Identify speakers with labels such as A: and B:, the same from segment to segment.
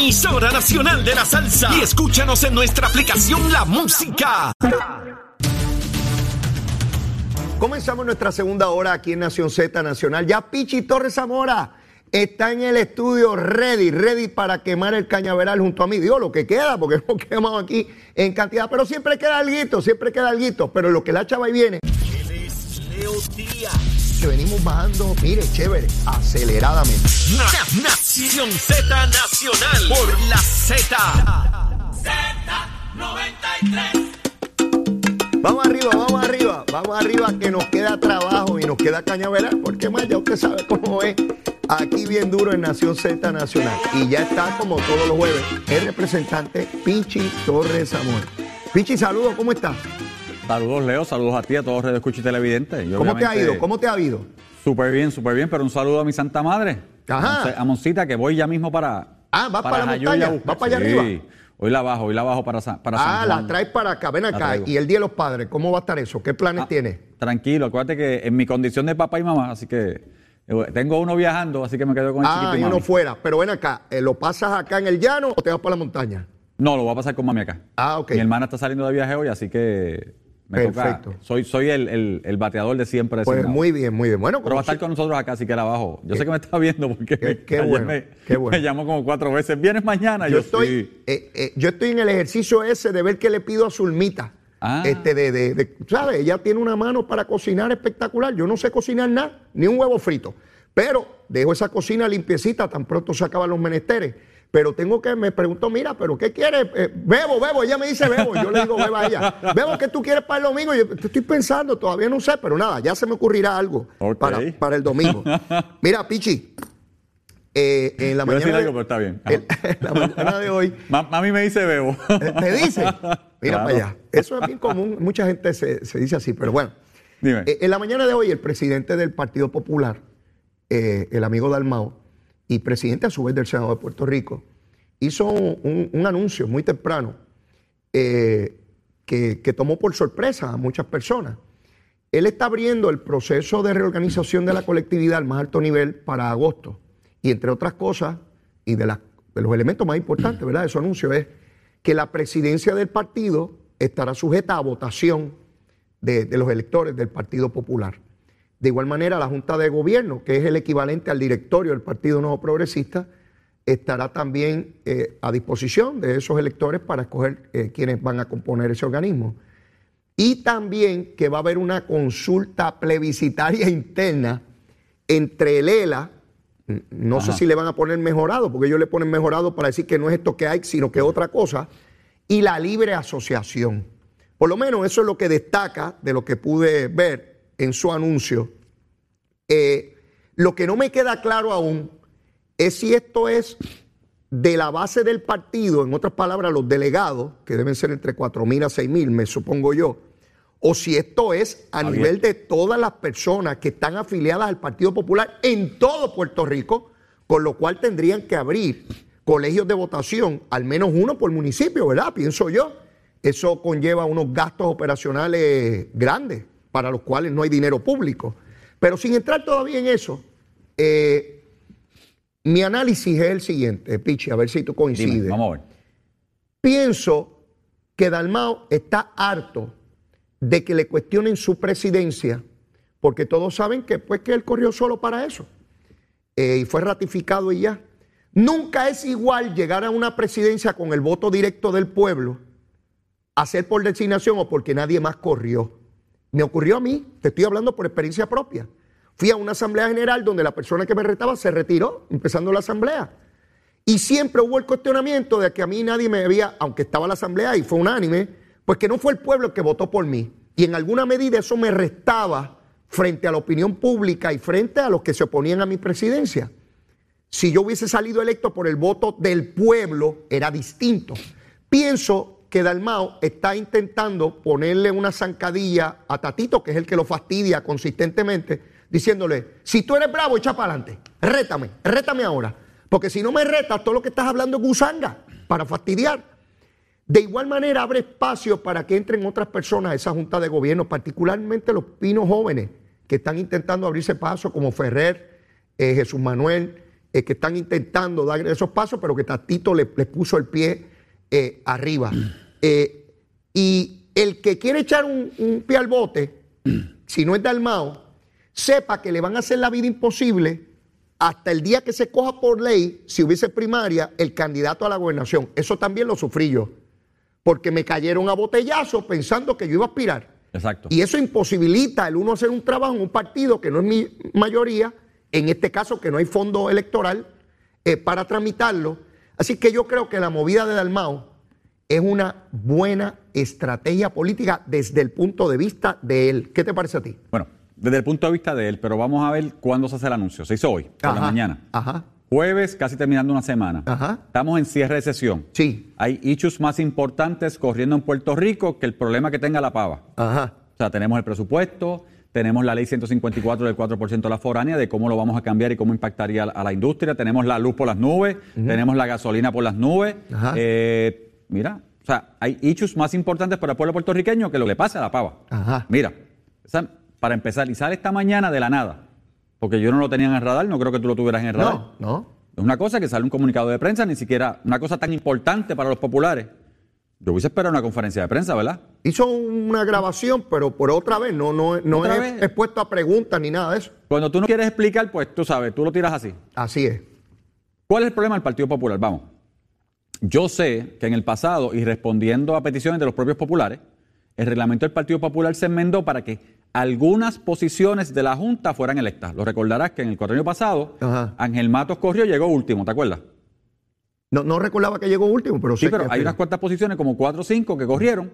A: emisora nacional de la salsa. Y escúchanos en nuestra aplicación La Música.
B: Comenzamos nuestra segunda hora aquí en Nación Z Nacional. Ya Pichi Torres Zamora está en el estudio ready, ready para quemar el cañaveral junto a mí. Digo, lo que queda, porque hemos quemado aquí en cantidad, pero siempre queda algo, siempre queda algo. Pero lo que la chava y viene,
A: Leo Díaz.
B: Que venimos bajando, mire, chévere, aceleradamente.
A: Na- Nación Z Nacional por la Z.
B: Vamos arriba, vamos arriba, vamos arriba, que nos queda trabajo y nos queda cañaveral, porque más ya usted sabe cómo es. Aquí bien duro en Nación Z Nacional. Y ya está como todos los jueves el representante Pichi Torres Zamora. Pichi, saludos, ¿cómo estás?
C: Saludos, Leo. Saludos a ti, a todos los escucha y televidentes.
B: ¿Cómo te ha ido? ¿Cómo te ha ido?
C: Súper bien, súper bien. Pero un saludo a mi santa madre.
B: Ajá.
C: A Moncita, que voy ya mismo para.
B: Ah, ¿vas para la
C: Jayuya
B: montaña? ¿Vas para allá
C: Sí.
B: arriba?
C: Hoy la bajo, hoy la bajo para, para San
B: Ah,
C: Juan.
B: la traes para acá, ven
C: La
B: acá. Y el Día de los Padres, ¿cómo va a estar eso? ¿Qué planes
C: Ah,
B: tienes?
C: Tranquilo, acuérdate que en mi condición de papá y mamá, así que eh, tengo uno viajando, así que me quedo con el
B: Ah,
C: chiquito
B: y
C: y
B: uno
C: mami.
B: fuera. Pero ven acá, ¿eh, ¿lo pasas acá en el llano o te vas para la montaña?
C: No, lo voy a pasar con mami acá.
B: Ah, ok.
C: Mi hermana está saliendo de viaje hoy, así que me
B: Perfecto.
C: toca. Soy, soy el, el- el bateador de siempre.
B: Pues
C: designado.
B: muy bien, muy bien. Bueno,
C: Pero va a estar con nosotros acá, así que la bajo. Yo sé que me está viendo porque
B: Qué- bueno,
C: me,
B: qué bueno.
C: me llamó como cuatro veces. ¿Vienes mañana?
B: yo
C: Yo,
B: estoy,
C: sí.
B: eh, eh, yo estoy en el ejercicio ese de ver qué le pido a Zulmita.
C: Ah.
B: Este de, de, de- ¿sabes? Ella tiene una mano para cocinar espectacular. Yo no sé cocinar nada, ni un huevo frito. Pero dejo esa cocina limpiecita, tan pronto se acaban los menesteres. Pero tengo que, me pregunto, mira, ¿pero qué quieres? Eh, bebo, bebo. Ella me dice bebo. Yo le digo beba a ella. Bebo, ¿qué tú quieres para el domingo? Yo te estoy pensando, todavía no sé, pero nada, ya se me ocurrirá algo para, para el domingo. Mira, Pichi, eh, en la mañana.
C: algo, pero está bien.
B: En- en la mañana de hoy.
C: Ma- Mami me dice bebo.
B: ¿Te dice? Mira
C: Claro.
B: para allá. Eso es bien común. Mucha gente se, se dice así, pero bueno.
C: Dime.
B: Eh, en la mañana de hoy, el presidente del Partido Popular, el amigo Dalmao, y presidente a su vez del Senado de Puerto Rico, hizo un, un- un anuncio muy temprano eh, que, que tomó por sorpresa a muchas personas. Él está abriendo el proceso de reorganización de la colectividad al más alto nivel para agosto. Y entre otras cosas, y de, de los elementos más importantes ¿verdad? de su anuncio es que la presidencia del partido estará sujeta a votación de, de los electores del Partido Popular. De igual manera, la Junta de Gobierno, que es el equivalente al directorio del Partido Nuevo Progresista, estará también eh, a disposición de esos electores para escoger eh, quienes van a componer ese organismo. Y también que va a haber una consulta plebiscitaria interna entre el ELA, n- no sé si le van a poner mejorado, porque ellos le ponen mejorado para decir que no es esto que hay, sino que otra cosa, y la libre asociación. Por lo menos eso es lo que destaca de lo que pude ver en su anuncio. Eh, lo que no me queda claro aún es si esto es de la base del partido, en otras palabras, los delegados, que deben ser entre 4 mil a 6 mil, me supongo yo, o si esto es a nivel de todas las personas que están afiliadas al Partido Popular en todo Puerto Rico, con lo cual tendrían que abrir colegios de votación, al menos uno por municipio, ¿verdad? Pienso yo. Eso conlleva unos gastos operacionales grandes, para los cuales no hay dinero público. Pero sin entrar todavía en eso, eh, mi análisis es el siguiente, Pichi, a ver si tú coincides.
C: Dime, vamos a ver.
B: Pienso que Dalmao está harto de que le cuestionen su presidencia, porque todos saben que, pues, que él corrió solo para eso. Eh, y fue ratificado y ya. Nunca es igual llegar a una presidencia con el voto directo del pueblo, hacer por designación o porque nadie más corrió. Me ocurrió a mí, te estoy hablando por experiencia propia. Fui a una asamblea general donde la persona que me retaba se retiró, empezando la asamblea. Y siempre hubo el cuestionamiento de que a mí nadie me había, aunque estaba la asamblea y fue unánime, pues que no fue el pueblo el que votó por mí. Y en alguna medida eso me restaba frente a la opinión pública y frente a los que se oponían a mi presidencia. si yo hubiese salido electo por el voto del pueblo, era distinto. Pienso que Dalmao está intentando ponerle una zancadilla a Tatito, que es el que lo fastidia consistentemente, diciéndole, si tú eres bravo, echa para adelante, rétame, rétame ahora. Porque si no me retas, todo lo que estás hablando es gusanga para fastidiar. De igual manera, abre espacio para que entren otras personas a esa junta de gobierno, particularmente los pinos jóvenes que están intentando abrirse paso, como Ferrer, eh, Jesús Manuel, eh, que están intentando dar esos pasos, pero que Tatito le, le puso el pie eh, arriba. y el que quiere echar un, un pie al bote, si no es Dalmao, sepa que le van a hacer la vida imposible hasta el día que se coja por ley, si hubiese primaria, el candidato a la gobernación. Eso también lo sufrí yo, porque me cayeron a botellazo pensando que yo iba a aspirar.
C: Exacto.
B: Y eso imposibilita el uno hacer un trabajo en un partido que no es mi mayoría, en este caso que no hay fondo electoral eh, para tramitarlo. Así que yo creo que la movida de Dalmao es una buena estrategia política desde el punto de vista de él. ¿Qué te parece a ti?
C: Bueno, desde el punto de vista de él, pero vamos a ver cuándo se hace el anuncio. Se hizo hoy, por la mañana.
B: Ajá.
C: Jueves, casi terminando una semana.
B: Ajá.
C: Estamos en cierre de sesión.
B: Sí.
C: Hay issues más importantes corriendo en Puerto Rico que el problema que tenga la pava.
B: Ajá.
C: O sea, tenemos el presupuesto, tenemos la ley 154 del 4% de la foránea, de cómo lo vamos a cambiar y cómo impactaría a la industria, tenemos la luz por las nubes, tenemos la gasolina por las nubes.
B: Ajá.
C: Eh, mira, o sea, hay issues más importantes para el pueblo puertorriqueño que lo que le pasa a la pava.
B: Ajá.
C: Mira, para empezar, y sale esta mañana de la nada, porque yo no lo tenía en el radar, no creo que tú lo tuvieras en el radar.
B: No, no.
C: Es una cosa que sale un comunicado de prensa, ni siquiera una cosa tan importante para los populares. Yo hubiese esperado una conferencia de prensa, ¿verdad?
B: Hizo una grabación, pero por otra vez, no, no, no
C: ¿Otra
B: es
C: vez?
B: expuesto a preguntas ni nada de eso.
C: Cuando tú no quieres explicar, pues tú sabes, tú lo tiras así.
B: Así es.
C: ¿Cuál es el problema del Partido Popular? Vamos. Yo sé que en el pasado, y respondiendo a peticiones de los propios populares, el reglamento del Partido Popular se enmendó para que algunas posiciones de la Junta fueran electas. Lo recordarás que en el cuatrienio pasado,
B: Ajá.
C: Ángel Matos corrió y llegó último, ¿te acuerdas?
B: No, no recordaba que llegó último, pero
C: Sí,
B: sé
C: pero
B: que
C: hay unas cuantas posiciones, como cuatro o cinco, que corrieron,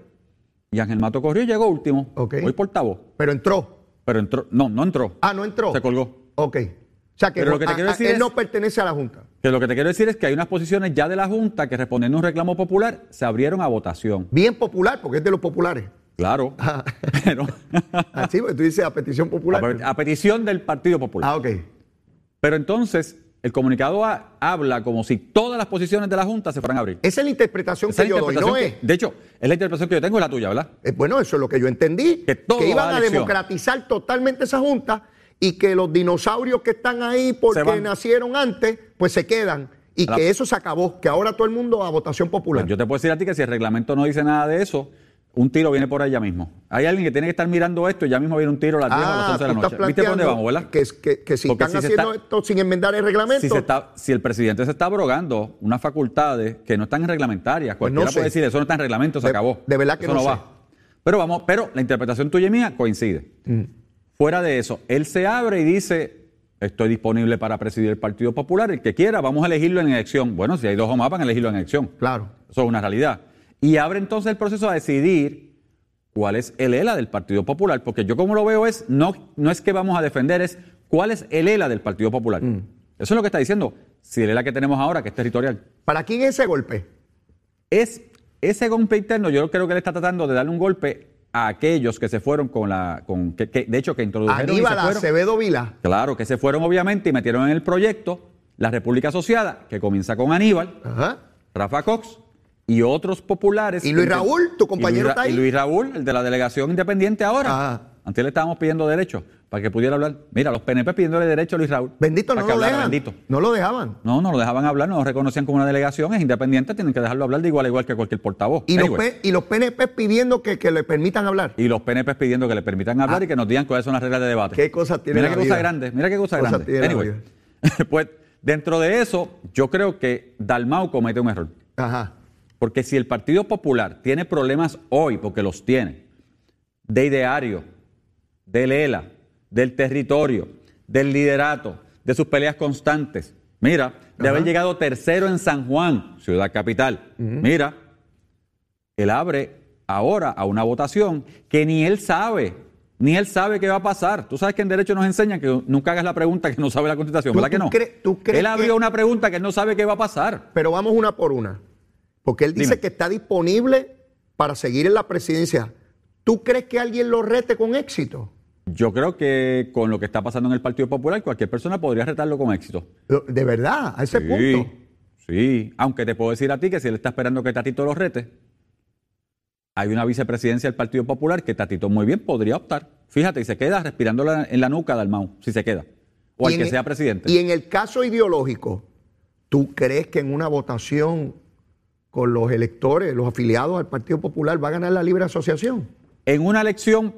C: y Ángel Matos corrió y llegó último.
B: Ok.
C: Hoy portavoz.
B: Pero entró.
C: Pero entró, no, no entró.
B: Ah, no entró.
C: Se colgó.
B: Ok. O sea que,
C: Pero lo que te
B: a-
C: quiero
B: a-
C: decir
B: él
C: es-
B: no pertenece a la Junta.
C: Que lo que te quiero decir es que hay unas posiciones ya de la Junta que respondiendo a un reclamo popular se abrieron a votación.
B: Bien popular, porque es de los populares.
C: Claro.
B: Ah.
C: Pero
B: Así, porque tú dices a petición popular.
C: a, a petición del Partido Popular.
B: ah, ok.
C: Pero entonces el comunicado ha- habla como si todas las posiciones de la Junta se fueran a abrir.
B: Esa es la interpretación
C: Esa
B: que
C: la
B: yo doy,
C: interpretación
B: no
C: que-
B: es.
C: de hecho, es la interpretación que yo tengo y la tuya, ¿verdad?
B: Eh, Bueno, eso es lo que yo entendí.
C: Que va
B: iban
C: a
B: democratizar totalmente esa junta y que los dinosaurios que están ahí porque nacieron antes, pues se quedan. Y
C: La-
B: que eso se acabó, que ahora todo el mundo a votación popular.
C: Pues yo te puedo decir a ti que si el reglamento no dice nada de eso, un tiro viene por ya mismo. Hay alguien que tiene que estar mirando esto y ya mismo viene un tiro a las 10 o a las
B: ah,
C: 11 de la noche. ¿Viste por dónde vamos, verdad?
B: que, es- que, que si
C: Porque
B: están
C: si
B: haciendo
C: está-
B: esto sin enmendar el reglamento,
C: Si, se está, si el presidente se está abrogando unas facultades que no están reglamentarias,
B: Pues no
C: cualquiera
B: sé.
C: puede decir eso no está en reglamento, se
B: De-
C: acabó.
B: de verdad que
C: Eso
B: no sé.
C: va. Pero vamos, pero la interpretación tuya y mía coincide.
B: Mm.
C: Fuera de eso, él se abre y dice, estoy disponible para presidir el Partido Popular, el que quiera, vamos a elegirlo en elección. Bueno, si hay dos o más, van a elegirlo en elección.
B: claro.
C: Eso es una realidad. Y abre entonces el proceso a decidir cuál es el ELA del Partido Popular, porque yo como lo veo es, no, no es que vamos a defender, es cuál es el ELA del Partido Popular.
B: Mm.
C: Eso es lo que está diciendo. Si el ELA que tenemos ahora, que es territorial,
B: ¿Para quién es ese golpe?
C: es ese golpe interno, yo creo que él está tratando de darle un golpe a aquellos que se fueron con la, con, que, que, de hecho que introdujeron
B: Aníbal. Acevedo Vila.
C: Claro, que se fueron obviamente y metieron en el proyecto la República Asociada, que comienza con Aníbal,
B: Ajá.
C: Rafa Cox y otros populares.
B: ¿Y Luis Raúl, tu
C: y
B: compañero
C: Luis Ra-
B: está ahí?
C: Y Luis Raúl, el de la delegación independiente ahora.
B: Ah.
C: Antes le estábamos pidiendo derechos para que pudiera hablar. Mira, los PNP pidiéndole derecho a Luis Raúl.
B: Bendito, no
C: que
B: lo
C: hablara,
B: dejan.
C: Bendito.
B: No lo dejaban.
C: No, no lo dejaban hablar, no lo reconocían como una delegación, es independiente, tienen que dejarlo hablar de igual a igual que cualquier portavoz.
B: Y, los,
C: Anyway.
B: P- y los PNP pidiendo que, que le permitan hablar.
C: Y los PNP pidiendo que le permitan hablar
B: Ah.
C: y que nos digan cuáles son las reglas de debate.
B: Qué cosas tiene
C: Mira
B: la
C: qué cosa
B: vida.
C: grande, mira qué cosa
B: Cosas
C: grande.
B: tiene
C: Anyway, pues dentro de eso, yo creo que Dalmau comete un error.
B: Ajá.
C: Porque si el Partido Popular tiene problemas hoy, porque los tiene, de ideario, del ELA, del territorio, del liderato, de sus peleas constantes, mira, de haber llegado tercero en San Juan, ciudad capital, mira, él abre ahora a una votación que ni él sabe Ni él sabe qué va a pasar. Tú sabes que en Derecho nos enseñan que nunca hagas la pregunta que no sabe la Constitución,
B: ¿Tú-
C: ¿verdad que no?
B: tú
C: él abrió
B: que-
C: una pregunta que él no sabe qué va a pasar.
B: Pero vamos una por una. Porque él dice
C: Dime.
B: que está disponible para seguir en la presidencia. ¿Tú crees que alguien lo rete con éxito?
C: Yo creo que con lo que está pasando en el Partido Popular, cualquier persona podría retarlo con éxito.
B: De verdad, a ese
C: sí,
B: punto.
C: Sí, aunque te puedo decir a ti que si él está esperando que Tatito lo rete, hay una vicepresidencia del Partido Popular que Tatito muy bien podría optar. Fíjate, y se queda respirando en la nuca de Almau, si se queda. O al que
B: en-
C: sea presidente.
B: Y en el caso ideológico, ¿tú crees que en una votación con los electores, los afiliados al Partido Popular, va a ganar la libre asociación?
C: En una elección,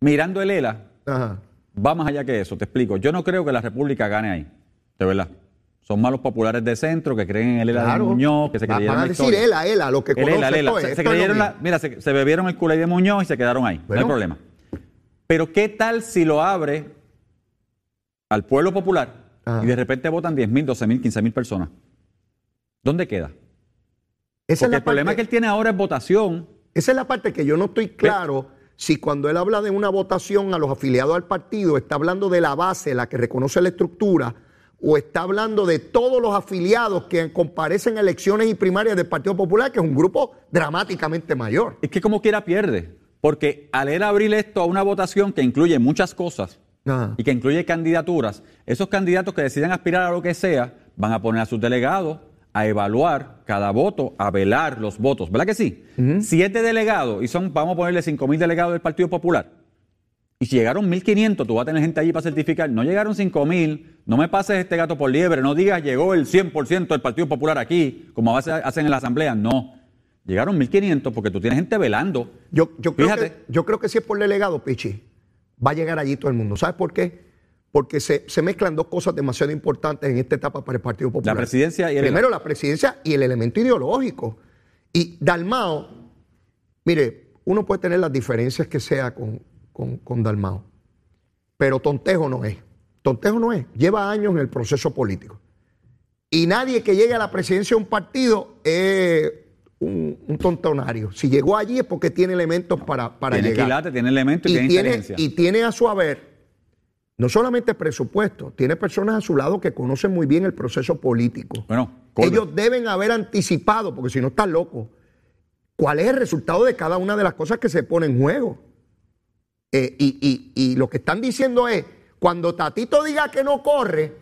C: mirando el ELA,
B: Ajá.
C: va más allá que eso, te explico. Yo no creo que la República gane ahí, de verdad. Son malos populares de centro que creen en el ELA
B: Claro.
C: de Muñoz, que se creyeron
B: Van a
C: la
B: decir
C: historia.
B: ELA, ELA, lo que
C: El ELA, el ELA. Se, creyeron la- mira, se, se bebieron el Kool-Aid de Muñoz y se quedaron ahí. no hay problema. Pero ¿qué tal si lo abre al pueblo popular
B: Ajá.
C: y de repente votan 10 mil, 12 mil, 15 mil personas? ¿Dónde queda?
B: Esa es, la
C: el problema que él tiene ahora es votación.
B: esa es la parte que yo no estoy claro si cuando él habla de una votación a los afiliados al partido está hablando de la base, la que reconoce la estructura, o está hablando de todos los afiliados que comparecen a elecciones y primarias del Partido Popular, que es un grupo dramáticamente mayor.
C: Es que como quiera pierde. Porque al él abrir esto a una votación que incluye muchas cosas
B: Ajá.
C: y que incluye candidaturas, esos candidatos que deciden aspirar a lo que sea van a poner a sus delegados a evaluar cada voto, a velar los votos. ¿Verdad que sí? Siete delegados, y son, vamos a ponerle 5 mil delegados del Partido Popular. Y si llegaron 1.500, tú vas a tener gente allí para certificar. No llegaron 5.000, no me pases este gato por liebre, no digas llegó el 100% del Partido Popular aquí, como hacen en la Asamblea. No. Llegaron 1.500 porque tú tienes gente velando.
B: Yo, yo, creo
C: Fíjate.
B: que, yo creo que si es por delegado, Pichi, va a llegar allí todo el mundo. ¿Sabes por qué? Porque se, se mezclan dos cosas demasiado importantes en esta etapa para el Partido Popular.
C: La presidencia y el
B: Primero, la presidencia y el elemento ideológico. Y Dalmao, mire, uno puede tener las diferencias que sea con, con, con Dalmao, pero tontejo no es. Tontejo no es. Lleva años en el proceso político. Y nadie que llegue a la presidencia de un partido es un, un tontonario. Si llegó allí es porque tiene elementos para, para
C: tiene
B: llegar.
C: quilate, tiene elementos y,
B: y,
C: tiene,
B: tiene,
C: inteligencia.
B: y tiene a su haber no solamente presupuesto, tiene personas a su lado que conocen muy bien el proceso político.
C: Bueno, Colbert.
B: Ellos deben haber anticipado, porque si no están locos, cuál es el resultado de cada una de las cosas que se pone en juego. Eh, y, y- y lo que están diciendo es, cuando Tatito diga que no corre,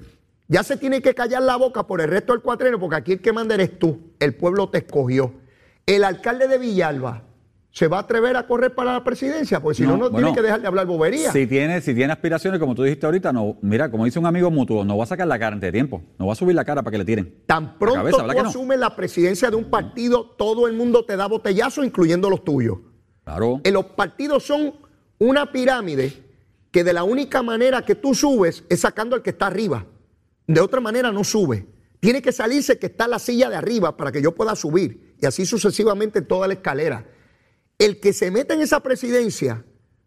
B: ya se tiene que callar la boca por el resto del cuatreno, porque aquí el que manda eres tú, el pueblo te escogió. El alcalde de Villalba se va a atrever a correr para la presidencia, porque si no,
C: No,
B: no,
C: bueno,
B: tiene que dejar de hablar bobería.
C: Si tiene, si tiene aspiraciones, como tú dijiste ahorita, no, mira, como dice un amigo mutuo, no va a sacar la cara antes de tiempo. No va a subir la cara para que le tiren.
B: Tan pronto
C: cabeza,
B: tú asumes la presidencia de un partido, todo el mundo te da botellazo, incluyendo los tuyos.
C: Claro.
B: Eh, los partidos son una pirámide que de la única manera que tú subes es sacando al que está arriba. De otra manera no sube. Tiene que salirse el que está en la silla de arriba para que yo pueda subir. Y así sucesivamente en toda la escalera. El que se meta en esa presidencia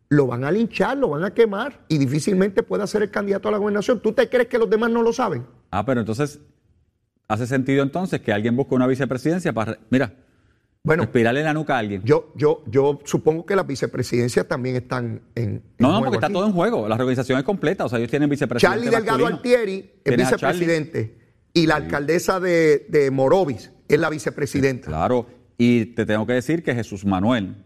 B: lo van a linchar, lo van a quemar y difícilmente pueda ser el candidato a la gobernación. ¿Tú te crees que los demás no lo saben?
C: Ah, pero entonces, hace sentido entonces que alguien busque una vicepresidencia para, mira,
B: Bueno,
C: respirarle en la nuca a alguien.
B: yo, yo, yo supongo que las vicepresidencias también están en. en
C: no, no,
B: juego
C: porque está
B: aquí.
C: todo en juego. La organización es completa. O sea, ellos tienen vicepresidente.
B: Charlie Delgado. Altieri es vicepresidente y la alcaldesa de, de Morovis es la vicepresidenta.
C: Claro. Y te tengo que decir que Jesús Manuel,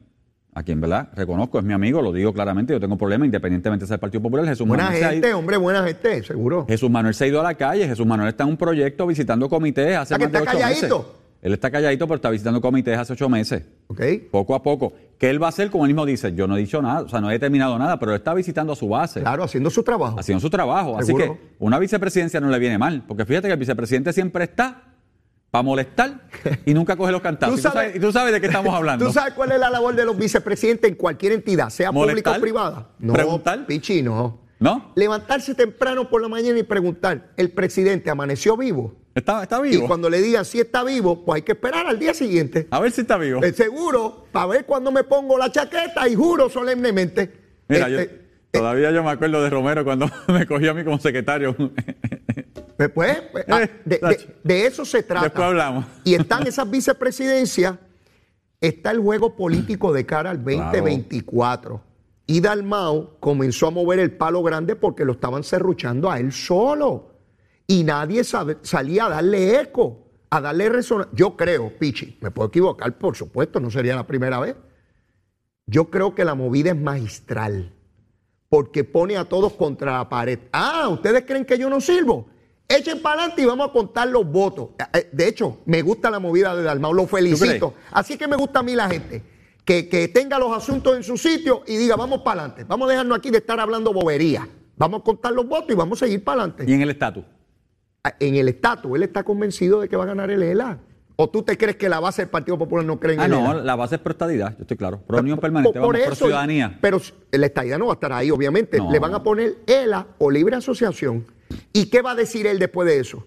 C: a quien, ¿verdad? Reconozco, es mi amigo, lo digo claramente, yo tengo problema independientemente de ser Partido Popular. Jesús
B: Buena
C: Manuel
B: gente,
C: ido-
B: hombre, buena gente, seguro.
C: Jesús Manuel se ha ido a la calle. Jesús Manuel está en un proyecto visitando comités hace más de
B: está
C: ocho
B: calladito.
C: meses. Él está calladito, pero está visitando comités hace ocho meses.
B: ¿Ok?
C: Poco a poco. ¿Qué él va a hacer? Como él mismo dice, yo no he dicho nada, o sea, no he determinado nada, pero él está visitando a su base,
B: Claro, haciendo su trabajo.
C: haciendo su trabajo. Así que una vicepresidencia no le viene mal, porque fíjate que el vicepresidente siempre está para molestar y nunca coge los cantazos.
B: Tú
C: y, tú
B: sabes-
C: y tú sabes de qué estamos hablando.
B: ¿Tú sabes cuál es la labor de los vicepresidentes en cualquier entidad, sea pública o privada? No,
C: ¿Preguntar?
B: Pichi, no.
C: ¿No?
B: Levantarse temprano por la mañana y preguntar, ¿el presidente amaneció vivo?
C: Está, está
B: Y
C: vivo.
B: cuando le digan si está vivo, pues hay que esperar al día siguiente.
C: A ver si está vivo.
B: Eh, seguro, para ver cuándo me pongo la chaqueta y juro solemnemente.
C: Mira,
B: este,
C: yo, todavía yo me acuerdo de Romero cuando me cogió a mí como secretario.
B: Pues, pues, pues, ah,
C: Eh,
B: de, de-
C: Nacho.
B: de eso se trata.
C: Después hablamos.
B: Y están esas vicepresidencias, está el juego político de cara al 2024. Y Dalmau comenzó a mover el palo grande porque lo estaban serruchando a él solo. Y nadie sabe- salía a darle eco, a darle resonancia. Yo creo, Pichi, me puedo equivocar, por supuesto, no sería la primera vez. Yo creo que la movida es magistral, porque pone a todos contra la pared. Ah, ¿ustedes creen que yo no sirvo? Echen para adelante y vamos a contar los votos. Eh, eh, De hecho, me gusta la movida de Dalmau, lo felicito. Así que me gusta a mí la gente. Que, que tenga los asuntos en su sitio y diga, vamos para adelante. Vamos a dejarnos aquí de estar hablando bobería. Vamos a contar los votos y vamos a seguir para adelante.
C: Y en el estatus.
B: En el estatus, él está convencido de que va a ganar el ELA. ¿O tú te crees que la base del Partido Popular no cree en
C: Ah, no,
B: ELA?
C: la base es pro estadidad, yo estoy claro. Pro unión permanente,
B: Por- por
C: vamos, ciudadanía.
B: Pero la estadía no va a estar ahí, obviamente.
C: No.
B: Le van a poner ELA o libre asociación. ¿Y qué va a decir él después de eso?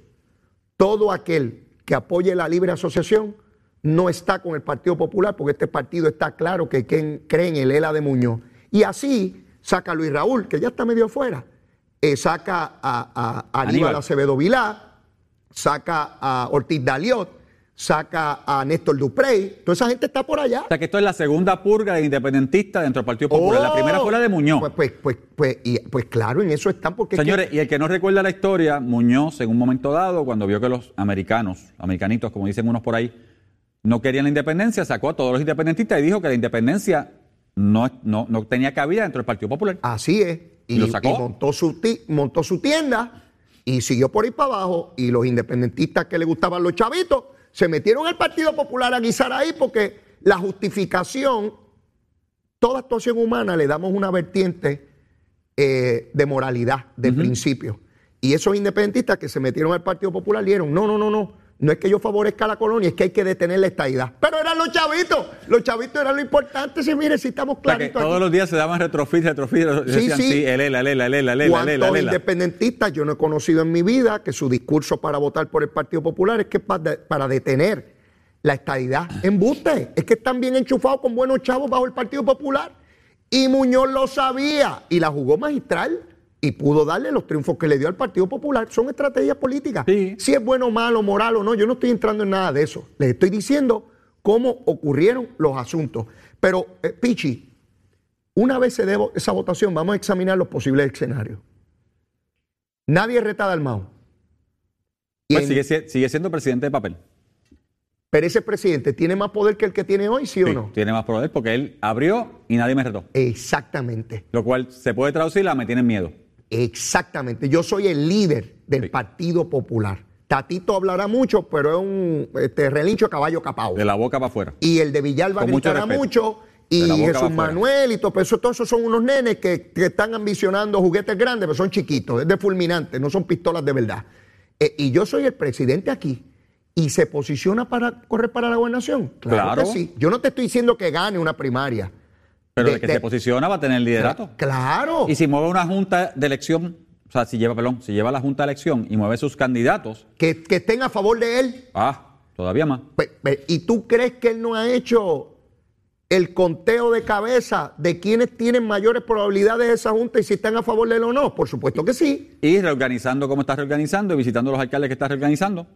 B: Todo aquel que apoye la libre asociación no está con el Partido Popular, porque este partido está claro que quien cree en el ELA de Muñoz. Y así saca a Luis Raúl, que ya está medio afuera, eh, saca a, a- a Aníbal
C: Aníbal.
B: Acevedo Vilá, saca a Ortiz Daliot, saca a Néstor Duprey. Toda esa gente está por allá.
C: O sea que esto es la segunda purga de independentista dentro del Partido Popular. la
B: Oh.
C: primera fue la de Muñoz.
B: Pues, pues, pues, pues, y- pues claro, en eso están porque... es que-
C: Señores, y el que no recuerda la historia, Muñoz en un momento dado, cuando vio que los americanos, americanitos, como dicen unos por ahí, no querían la independencia, sacó a todos los independentistas y dijo que la independencia no, no, no tenía cabida dentro del Partido Popular.
B: así es. Y,
C: ¿Y lo sacó?
B: y montó, su ti- montó su tienda y siguió por ahí para abajo. Y los independentistas que le gustaban los chavitos se metieron al Partido Popular a guisar ahí porque la justificación, toda actuación humana le damos una vertiente eh, de moralidad, de principio. Y esos independentistas que se metieron al Partido Popular dijeron, no, no, no, no, no es que yo favorezca a la colonia, es que hay que detener la estadidad. Pero eran los chavitos, los chavitos eran lo importante, si mire, si estamos claritos
C: todos
B: aquí.
C: los días se daban retrofit, retrofit,
B: Sí,
C: decían,
B: sí.
C: sí, el ELA, el ELA, el ELA, el ELA, el ELA, el
B: ¿Cuántos
C: ELA.
B: independentistas yo no he conocido en mi vida que su discurso para votar por el Partido Popular es que para, para detener la estadidad? Embuste, es que están bien enchufados con buenos chavos bajo el Partido Popular. Y Muñoz lo sabía y la jugó magistral y pudo darle los triunfos que le dio al Partido Popular. Son estrategias políticas.
C: Sí.
B: Si es bueno, malo, moral o no, yo no estoy entrando en nada de eso. Les estoy diciendo cómo ocurrieron los asuntos. Pero, eh, Pichi, una vez se dé esa votación, vamos a examinar los posibles escenarios. Nadie reta a Dalmau.
C: Pues
B: en-
C: sigue, si- sigue siendo presidente de papel.
B: Pero ese presidente tiene más poder que el que tiene hoy, ¿sí, o
C: Sí,
B: no?
C: Tiene más poder porque él abrió y nadie me retó.
B: Exactamente,
C: Lo cual se puede traducir a me tienen miedo.
B: Exactamente. Yo soy el líder del
C: Sí.
B: Partido Popular. Tatito hablará mucho, pero es un este, relincho de caballo capao.
C: De la boca para afuera.
B: Y el de Villalba
C: Con mucho
B: gritará mucho. Y Jesús. Manuel y todo, eso, todos esos son unos nenes que, que están ambicionando juguetes grandes, pero son chiquitos, es de fulminante, no son pistolas de verdad. Eh, y yo soy el presidente aquí y se posiciona para correr para la gobernación. Claro,
C: Claro.
B: que sí. Yo no te estoy diciendo que gane una primaria.
C: Pero
B: De-
C: el que
B: de-
C: se posiciona va a tener el liderato.
B: Claro.
C: Y si mueve una junta de elección, o sea, si lleva, perdón, si lleva la junta de elección y mueve sus candidatos,
B: Que, que estén a favor de él.
C: ah, todavía más.
B: ¿Y tú crees que él no ha hecho el conteo de cabeza de quienes tienen mayores probabilidades de esa junta y si están a favor de él o no? Por supuesto que sí.
C: Y reorganizando como está reorganizando y visitando a los alcaldes que está reorganizando,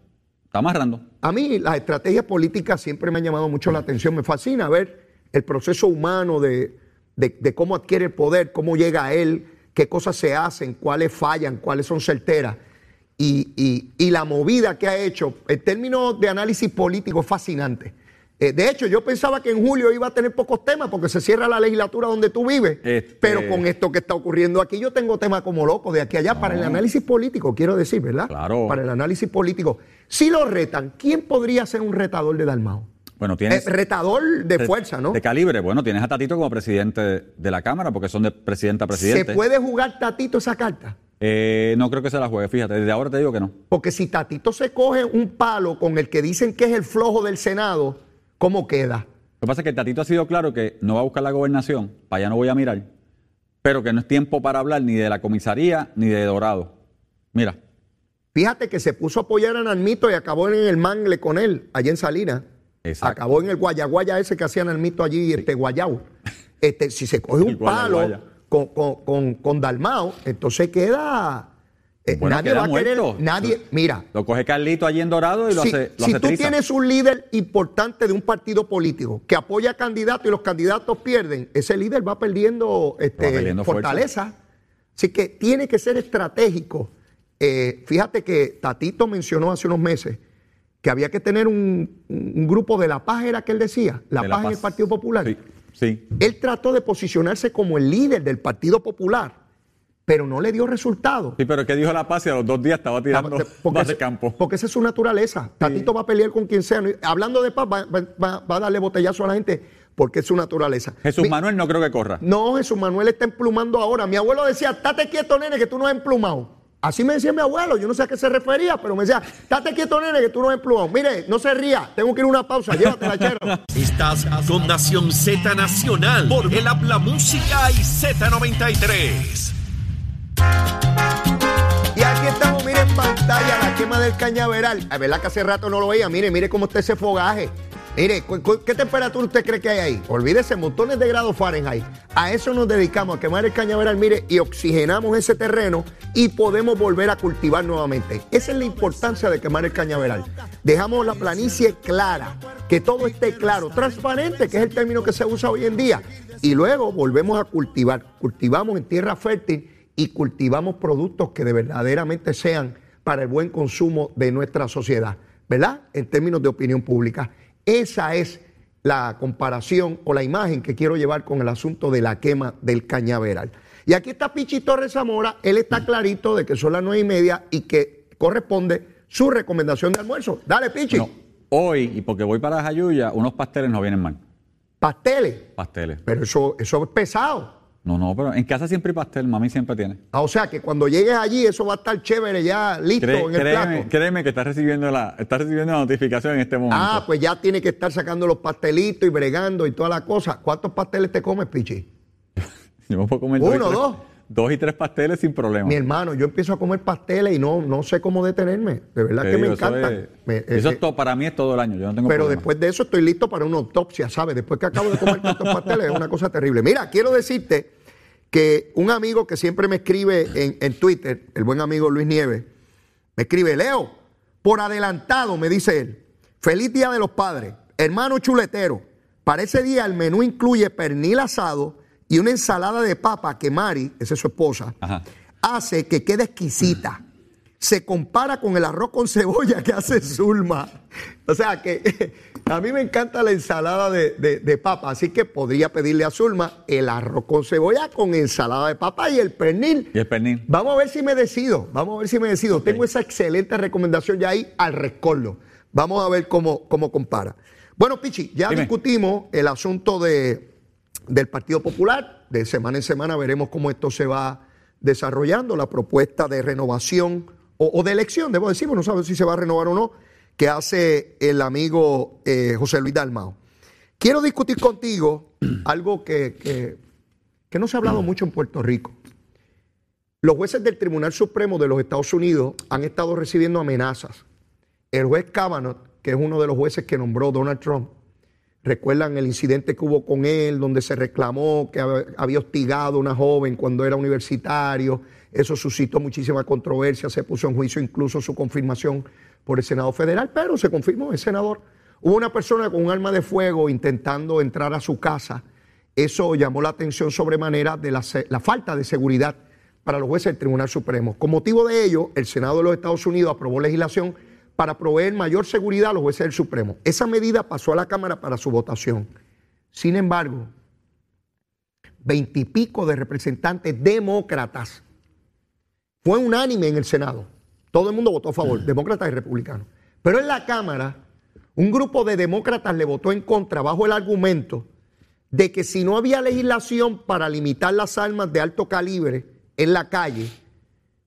C: está amarrando.
B: A mí las estrategias políticas siempre me han llamado mucho la atención. Me fascina ver el proceso humano de, de- de cómo adquiere el poder, cómo llega a él, qué cosas se hacen, cuáles fallan, cuáles son certeras. Y, y- y la movida que ha hecho, en términos de análisis político, es fascinante. Eh, de hecho, yo pensaba que en julio iba a tener pocos temas porque se cierra la legislatura donde tú vives.
C: Este-
B: Pero con esto que está ocurriendo aquí, yo tengo temas como loco de aquí a allá para el análisis político, quiero decir, ¿verdad?
C: Claro.
B: Para el análisis político. Si lo retan, ¿quién podría ser un retador de Dalmao?
C: Bueno,
B: Eh,
C: tienes.
B: retador de fuerza, ¿no?
C: De calibre. Bueno, tienes a Tatito como presidente de, la Cámara, porque son de presidenta a
B: ¿Se
C: presidente.
B: puede jugar Tatito esa carta?
C: Eh, no creo que se la juegue, fíjate. Desde ahora te digo que no.
B: Porque si Tatito se coge un palo con el que dicen que es el flojo del Senado, ¿cómo queda?
C: Lo que pasa es que Tatito ha sido claro que no va a buscar la gobernación, para allá no voy a mirar, pero que no es tiempo para hablar ni de la comisaría ni de Dorado. Mira,
B: Fíjate que se puso a apoyar a Narmito y acabó en el mangle con él, allá en Salinas.
C: Exacto.
B: Acabó en el guayaguaya ese que hacía Narmito allí, este guayao. Este, si se coge
C: El
B: un palo con, con, con, con Dalmao, entonces queda, Eh,
C: Bueno,
B: nadie
C: queda
B: va a querer, nadie, mira,
C: Lo coge Carlito allí en Dorado y lo
B: si,
C: hace, lo
B: si
C: hace
B: tú
C: triza.
B: tienes un líder importante de un partido político que apoya a candidatos y los candidatos pierden, ese líder va perdiendo, este,
C: Va perdiendo fuerza.
B: fortaleza. Así que tiene que ser estratégico. Eh, fíjate que Tatito mencionó hace unos meses que había que tener un, un grupo de la paz, era que él decía, la
C: De
B: paz en el Partido Popular.
C: Sí, sí.
B: Él trató de posicionarse como el líder del Partido Popular, pero no le dio resultado.
C: Sí, pero ¿qué dijo La Paz y a los dos días estaba tirando
B: Porque,
C: más de campo?
B: porque esa es su naturaleza. Tatito va a pelear con quien sea. Hablando de paz, va, va- va- va a darle botellazo a la gente porque es su naturaleza.
C: Jesús
B: Mi-
C: Manuel no creo que corra.
B: No, Jesús Manuel está emplumando ahora. Mi abuelo decía, estate quieto, nene, que tú no has emplumado. Así me decía mi abuelo, yo no sé a qué se refería, pero me decía, estate quieto, nene, que tú no has emplumado. Mire, no se ría, tengo que ir a una pausa, llévatela, chero.
A: Estás con Nación Z Nacional por el Habla Música y Z93.
B: Y aquí estamos, mire en pantalla la quema del cañaveral. Es verdad que hace rato no lo veía. Mire, mire cómo está ese fogaje. Mire, ¿qué temperatura usted cree que hay ahí? Olvídese, montones de grados Fahrenheit. A eso nos dedicamos, a quemar el cañaveral, mire, y oxigenamos ese terreno y podemos volver a cultivar nuevamente. Esa es la importancia de quemar el cañaveral. Dejamos la planicie clara, que todo esté claro, transparente, que es el término que se usa hoy en día. Y luego volvemos a cultivar. Cultivamos en tierra fértil y cultivamos productos que de verdaderamente sean para el buen consumo de nuestra sociedad, ¿verdad? En términos de opinión pública. Esa es la comparación o la imagen que quiero llevar con el asunto de la quema del cañaveral. Y aquí está Pichi Torres Zamora, él está clarito de que son las nueve y media y que corresponde su recomendación de almuerzo. Dale, Pichi.
C: No, hoy, y porque voy para Jayuya, unos pasteles no vienen mal.
B: Pasteles.
C: Pasteles.
B: Pero eso, eso es pesado.
C: No, no, pero en casa siempre hay pastel, mami siempre tiene.
B: Ah, O sea que cuando llegues allí, eso va a estar chévere ya listo en el
C: créeme,
B: plato.
C: créeme que estás recibiendo la, estás recibiendo la notificación en este momento.
B: Ah, pues ya tiene que estar sacando los pastelitos y bregando y toda la cosa. ¿Cuántos pasteles te comes, Pichi?
C: Yo me puedo comer
B: Uno,
C: dos, y
B: dos.
C: dos y tres pasteles sin problema.
B: Mi hermano, yo empiezo a comer pasteles y no, no sé cómo detenerme. De verdad
C: Te
B: que me
C: eso
B: encanta.
C: es-
B: Me-
C: eso es todo, para mí es todo el año. Yo no tengo
B: pero
C: problema.
B: después de eso estoy listo para una autopsia, ¿sabes? Después que acabo de comer tantos pasteles, es una cosa terrible. Mira, quiero decirte que un amigo que siempre me escribe en, en Twitter, el buen amigo Luis Nieves, me escribe, Leo, por adelantado, me dice él, feliz día de los padres, hermano chuletero. Para ese día el menú incluye pernil asado y una ensalada de papa que Mari, esa es su esposa,
C: Ajá.
B: hace que quede exquisita. Se compara con el arroz con cebolla que hace Zulma. O sea que a mí me encanta la ensalada de, de- de papa, así que podría pedirle a Zulma el arroz con cebolla con ensalada de papa y el pernil.
C: Y el pernil.
B: Vamos a ver si me decido, vamos a ver si me decido. Tengo esa excelente recomendación ya ahí al rescoldo. Vamos a ver cómo, cómo compara. Bueno, Pichi, ya
C: Dime.
B: discutimos el asunto de, del Partido Popular. De semana en semana veremos cómo esto se va desarrollando, la propuesta de renovación o, de elección, debo decir, no sabemos si se va a renovar o no, que hace el amigo eh, José Luis Dalmao. Quiero discutir contigo algo que, que- que no se ha hablado mucho en Puerto Rico. Los jueces del Tribunal Supremo de los Estados Unidos han estado recibiendo amenazas. El juez Kavanaugh, que es uno de los jueces que nombró Donald Trump, recuerdan el incidente que hubo con él, donde se reclamó que hab- había hostigado a una joven cuando era universitario. Eso suscitó muchísima controversia, se puso en juicio incluso su confirmación por el Senado Federal, pero se confirmó el senador. Hubo una persona con un arma de fuego intentando entrar a su casa. Eso llamó la atención sobremanera de la, falta de seguridad para los jueces del Tribunal Supremo. Con motivo de ello, el Senado de los Estados Unidos aprobó legislación para proveer mayor seguridad a los jueces del Supremo. Esa medida pasó a la Cámara para su votación. Sin embargo, veintipico de representantes demócratas fue unánime en el Senado. Todo el mundo votó a favor, demócratas y republicanos. Pero en la Cámara, un grupo de demócratas le votó en contra bajo el argumento de que si no había legislación para limitar las armas de alto calibre en la calle,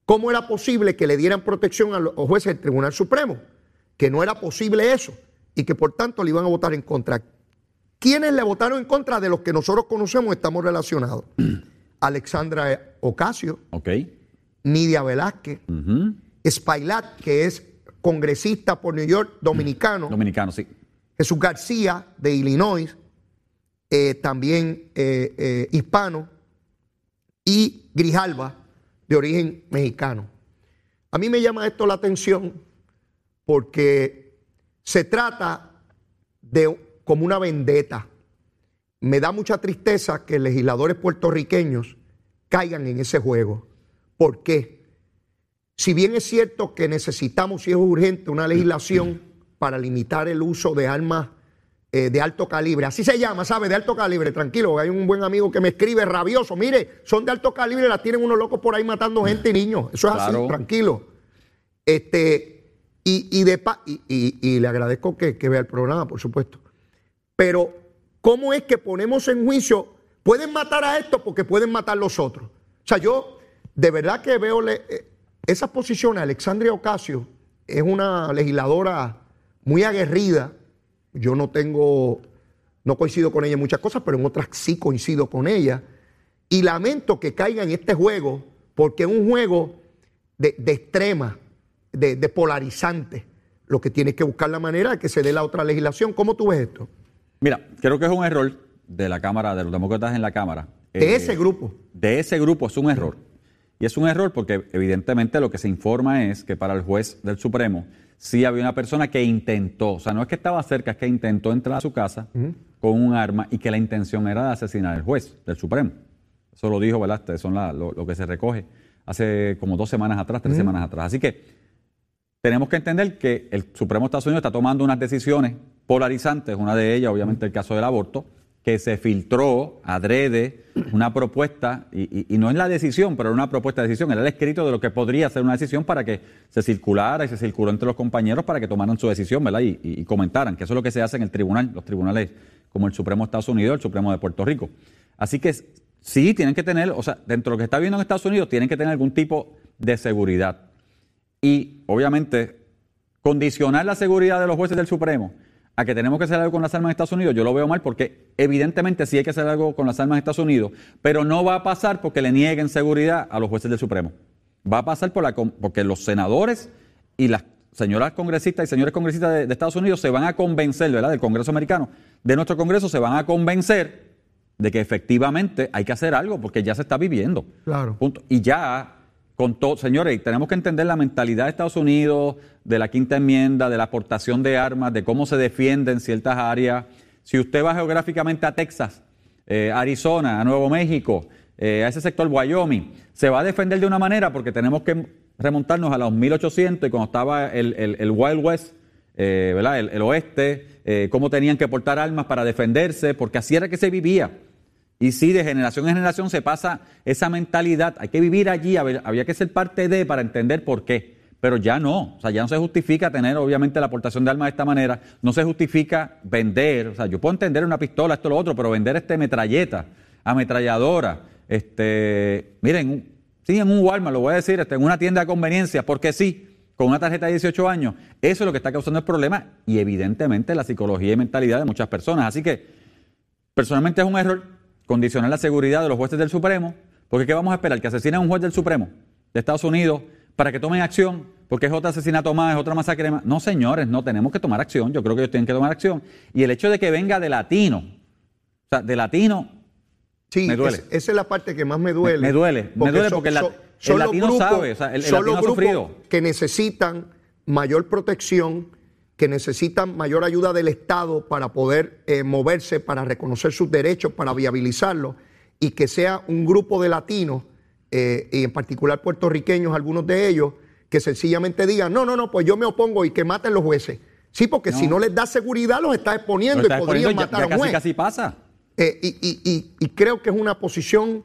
B: ¿cómo era posible que le dieran protección a los jueces del Tribunal Supremo? Que no era posible eso y que por tanto le iban a votar en contra. ¿Quiénes le votaron en contra de los que nosotros conocemos estamos relacionados? Alexandra Ocasio,
C: Ok.
B: Nidia Velázquez,
C: Ujú.
B: Spailat, que es congresista por New York, dominicano,
C: Dominicano, sí.
B: Jesús García, de Illinois, eh, también eh, eh, hispano, y Grijalva, de origen mexicano. A mí me llama esto la atención porque se trata de como una vendetta. Me da mucha tristeza que legisladores puertorriqueños caigan en ese juego. ¿Por qué? Si bien es cierto que necesitamos, si es urgente, una legislación para limitar el uso de armas eh, de alto calibre, así se llama, ¿sabe? De alto calibre, tranquilo, hay un buen amigo que me escribe rabioso, mire, son de alto calibre, las tienen unos locos por ahí matando gente y niños, eso es así, tranquilo. Este, y, de, y, le agradezco que, que vea el programa, por supuesto. Pero, ¿cómo es que ponemos en juicio? Pueden matar a esto porque pueden matar los otros. O sea, yo de verdad que veo eh, esas posiciones. Alexandria Ocasio es una legisladora muy aguerrida. Yo no tengo, no coincido con ella en muchas cosas, pero en otras sí coincido con ella. Y lamento que caiga en este juego porque es un juego de, de extrema de, polarizante. Lo que tiene que buscar la manera de que se dé la otra legislación. ¿Cómo tú ves esto?
C: Mira, creo que es un error de la Cámara, de los demócratas en la Cámara.
B: De ese grupo.
C: De ese grupo es un error. Y es un error porque evidentemente lo que se informa es que para el juez del Supremo sí había una persona que intentó, o sea, no es que estaba cerca, es que intentó entrar a su casa con un arma y que la intención era de asesinar al juez del Supremo. Eso lo dijo, ¿verdad? Son lo, que se recoge hace como dos semanas atrás, tres semanas atrás. Así que tenemos que entender que el Supremo de Estados Unidos está tomando unas decisiones polarizantes, una de ellas obviamente el caso del aborto, que se filtró adrede una propuesta, y, no es la decisión, pero una propuesta de decisión, era el escrito de lo que podría ser una decisión para que se circulara y se circuló entre los compañeros para que tomaran su decisión, ¿verdad? Y, y comentaran, que eso es lo que se hace en el tribunal, los tribunales como el Supremo de Estados Unidos, el Supremo de Puerto Rico. Así que sí, tienen que tener, o sea, dentro de lo que está viendo en Estados Unidos, tienen que tener algún tipo de seguridad y obviamente condicionar la seguridad de los jueces del Supremo a que tenemos que hacer algo con las armas en Estados Unidos, yo lo veo mal porque evidentemente sí hay que hacer algo con las armas en Estados Unidos, pero no va a pasar porque le nieguen seguridad a los jueces del Supremo. Va a pasar por la, porque los senadores y las señoras congresistas y señores congresistas de, Estados Unidos se van a convencer, ¿verdad? Del Congreso americano, de nuestro Congreso, se van a convencer de que efectivamente hay que hacer algo porque ya se está viviendo.
B: Claro.
C: Y ya con todo, señores, tenemos que entender la mentalidad de Estados Unidos, de la quinta enmienda, de la aportación de armas, de cómo se defienden ciertas áreas. Si usted va geográficamente a Texas, eh, Arizona, a Nuevo México, eh, a ese sector Wyoming, se va a defender de una manera porque tenemos que remontarnos a los 1800 y cuando estaba el, Wild West, eh, ¿verdad? El, el oeste, cómo tenían que portar armas para defenderse, porque así era que se vivía. Y sí, de generación en generación se pasa esa mentalidad. Hay que vivir allí, había que ser parte de para entender por qué. Pero ya no, o sea, ya no se justifica tener obviamente la aportación de armas de esta manera, no se justifica vender, o sea, yo puedo entender una pistola, esto, lo otro, pero vender este metralleta, ametralladora, este, miren, sí, en un Walmart, lo voy a decir, este, en una tienda de conveniencia, porque sí, con una tarjeta de 18 años, eso es lo que está causando el problema y evidentemente la psicología y mentalidad de muchas personas. Así que, personalmente es un error, condicionar la seguridad de los jueces del Supremo, porque ¿qué vamos a esperar? ¿Que asesinen a un juez del Supremo de Estados Unidos para que tomen acción? Porque es otro asesinato más, es otra masacre más. No, señores, no tenemos que tomar acción. Yo creo que ellos tienen que tomar acción. Y el hecho de que venga de latino, o sea, de latino,
B: sí, me duele. esa es la parte que más me duele.
C: Me, duele, me duele porque el, latino sabe, o sea, el, latino ha sufrido.
B: que necesitan mayor protección, que necesitan mayor ayuda del Estado para poder eh, moverse, para reconocer sus derechos, para viabilizarlos, y que sea un grupo de latinos, eh, y en particular puertorriqueños, algunos de ellos, que sencillamente digan, no, no, no, pues yo me opongo y que maten los jueces. Sí, porque si no les da seguridad, los está exponiendo y podrían matar a un juez.
C: Casi, pasa.
B: Eh, y, creo que es una posición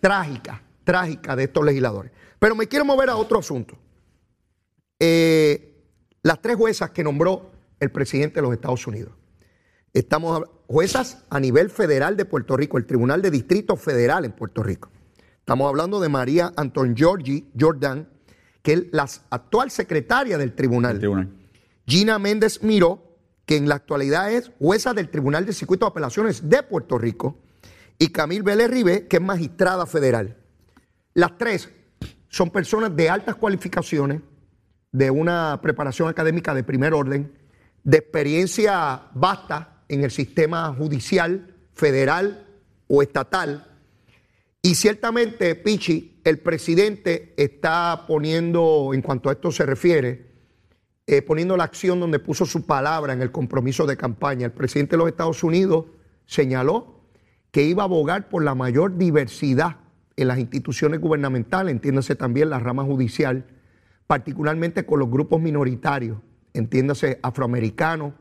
B: trágica, trágica de estos legisladores. Pero me quiero mover a otro asunto. Las tres juezas que nombró el presidente de los Estados Unidos. Estamos juezas a nivel federal de Puerto Rico, el Tribunal de Distrito Federal en Puerto Rico. Estamos hablando de María Anton Giorgi Jordan, que es la actual secretaria del tribunal. Gina Méndez Miró, que en la actualidad es jueza del Tribunal de Circuito de Apelaciones de Puerto Rico. Y Camil Vélez Ribe, que es magistrada federal. Las tres son personas de altas cualificaciones, de una preparación académica de primer orden, de experiencia vasta en el sistema judicial, federal o estatal. Y ciertamente, Pichi, el presidente está poniendo, en cuanto a esto se refiere, eh, poniendo la acción donde puso su palabra en el compromiso de campaña. El presidente de los Estados Unidos señaló que iba a abogar por la mayor diversidad en las instituciones gubernamentales, entiéndase también la rama judicial, particularmente con los grupos minoritarios, entiéndase afroamericanos,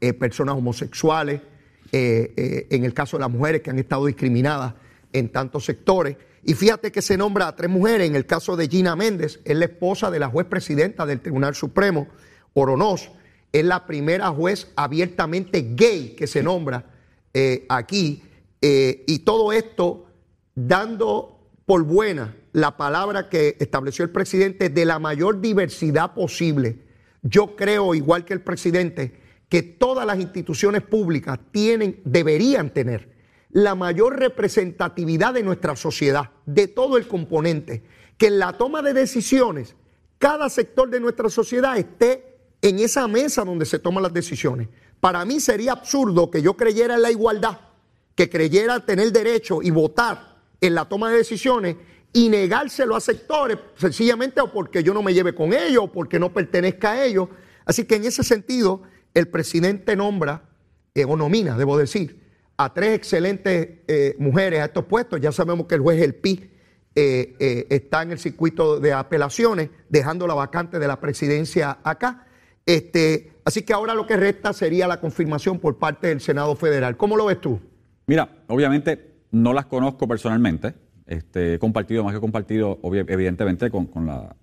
B: eh, personas homosexuales, eh, eh, en el caso de las mujeres que han estado discriminadas en tantos sectores. Y fíjate que se nombra a tres mujeres, en el caso de Gina Méndez, es la esposa de la juez presidenta del Tribunal Supremo, Oronoz, es la primera juez abiertamente gay que se nombra aquí, y todo esto dando por buena la palabra que estableció el presidente de la mayor diversidad posible. Yo creo, igual que el presidente, que todas las instituciones públicas tienen, deberían tener la mayor representatividad de nuestra sociedad, de todo el componente, que en la toma de decisiones, cada sector de nuestra sociedad esté en esa mesa donde se toman las decisiones. Para mí sería absurdo que yo creyera en la igualdad, que creyera tener derecho y votar en la toma de decisiones y negárselo a sectores, sencillamente o porque yo no me lleve con ellos o porque no pertenezca a ellos. Así que en ese sentido, el presidente nombra, eh, o nomina, debo decir, a tres excelentes eh, mujeres a estos puestos. Ya sabemos que el juez El Pi eh, está en el circuito de apelaciones, dejando la vacante de la presidencia acá. Este, así que ahora lo que resta sería la confirmación por parte del Senado Federal. ¿Cómo lo ves tú?
C: Mira, obviamente no las conozco personalmente. Este, he compartido, más que compartido, evidentemente, con, con la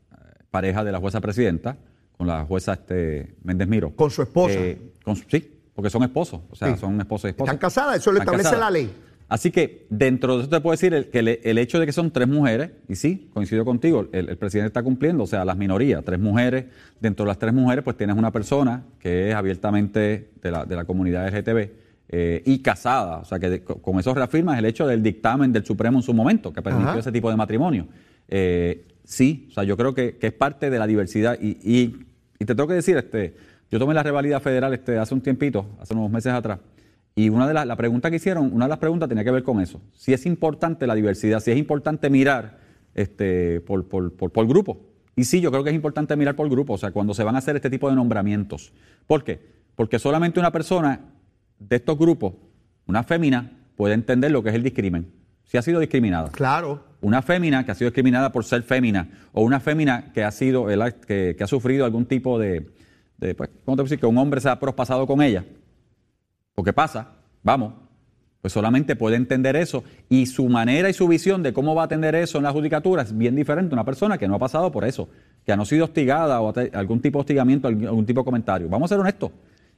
C: pareja de la jueza presidenta con la jueza este, Méndez Miro.
B: Con su esposa.
C: Eh, sí, porque son esposos, o sea, son esposos y esposas.
B: Están casadas, eso lo establece la ley.
C: Así que dentro de eso te puedo decir que el, hecho de que son tres mujeres, y sí, coincido contigo, el, presidente está cumpliendo, o sea, las minorías, tres mujeres, dentro de las tres mujeres, pues tienes una persona que es abiertamente de la, de la comunidad LGTB eh, y casada, o sea, que con eso reafirmas el hecho del dictamen del Supremo en su momento, que permitió ese tipo de matrimonio. Eh, sí, o sea, yo creo que, es parte de la diversidad y y te tengo que decir, este, yo tomé la revalida federal este, hace un tiempito, hace unos meses atrás, y una de las la preguntas que hicieron, una de las preguntas tenía que ver con eso. Si es importante la diversidad, si es importante mirar este, por, por, por, grupo. Y sí, yo creo que es importante mirar por grupo, o sea, cuando se van a hacer este tipo de nombramientos. ¿Por qué? Porque solamente una persona de estos grupos, una fémina, puede entender lo que es el discrimen. Si ha sido discriminada.
B: Claro
C: una fémina que ha sido discriminada por ser fémina o una fémina que ha sido que, que ha sufrido algún tipo de, pues, ¿cómo te decir? que un hombre se ha prospasado con ella. Porque pasa, vamos, pues solamente puede entender eso y su manera y su visión de cómo va a atender eso en la judicatura es bien diferente a una persona que no ha pasado por eso, que no ha sido hostigada o algún tipo de hostigamiento, algún tipo de comentario. Vamos a ser honestos.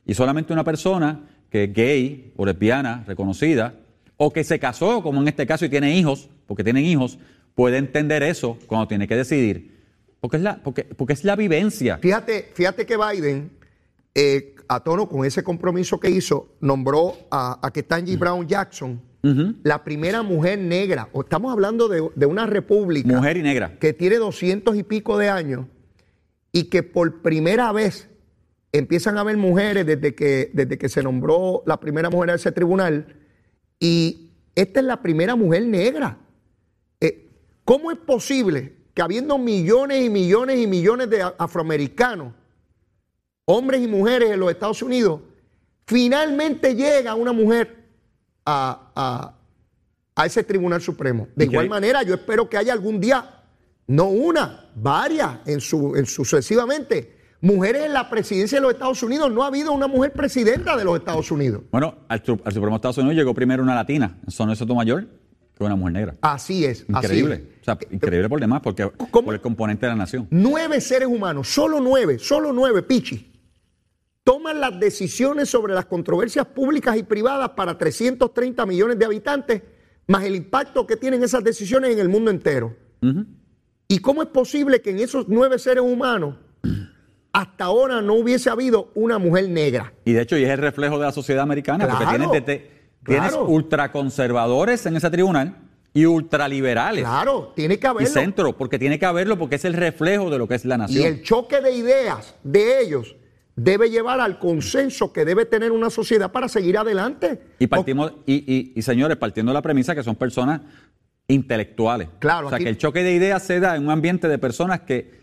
C: Y solamente una persona que es gay o lesbiana, reconocida, o que se casó, como en este caso, y tiene hijos, porque tienen hijos, puede entender eso cuando tiene que decidir, porque es la, porque, porque es la vivencia.
B: Fíjate, fíjate que Biden, eh, a tono con ese compromiso que hizo, nombró a, a Ketanji Brown Jackson la primera mujer negra. O estamos hablando de, de, una república.
C: Mujer y negra.
B: Que tiene doscientos y pico de años y que por primera vez empiezan a haber mujeres desde que, desde que se nombró la primera mujer a ese tribunal y esta es la primera mujer negra. Eh, ¿Cómo es posible que habiendo millones y millones y millones de afroamericanos, hombres y mujeres en los Estados Unidos, finalmente llega una mujer a, ese Tribunal Supremo? De igual manera, yo espero que haya algún día, no una, varias, en, su, en sucesivamente, mujeres en la presidencia de los Estados Unidos. No ha habido una mujer presidenta de los Estados Unidos.
C: Bueno, al, Supremo de Estados Unidos llegó primero una latina, Sonia Sotomayor, que una mujer negra.
B: Así es.
C: Increíble. O sea, increíble por demás, porque por el componente de la nación.
B: Nueve seres humanos, solo nueve, solo nueve, Pichi, toman las decisiones sobre las controversias públicas y privadas para 330 millones de habitantes, más el impacto que tienen esas decisiones en el mundo entero. ¿Y cómo es posible que en esos nueve seres humanos hasta ahora no hubiese habido una mujer negra.
C: Y de hecho, y es el reflejo de la sociedad americana, porque tienes, ultraconservadores en ese tribunal y ultraliberales.
B: Claro, tiene que haberlo.
C: Y centro, porque tiene que haberlo, porque es el reflejo de lo que es la nación.
B: Y el choque de ideas de ellos debe llevar al consenso que debe tener una sociedad para seguir adelante.
C: Y partimos, y, y, señores, partiendo de la premisa que son personas intelectuales.
B: Claro,
C: O sea,
B: aquí-
C: que el choque de ideas se da en un ambiente de personas que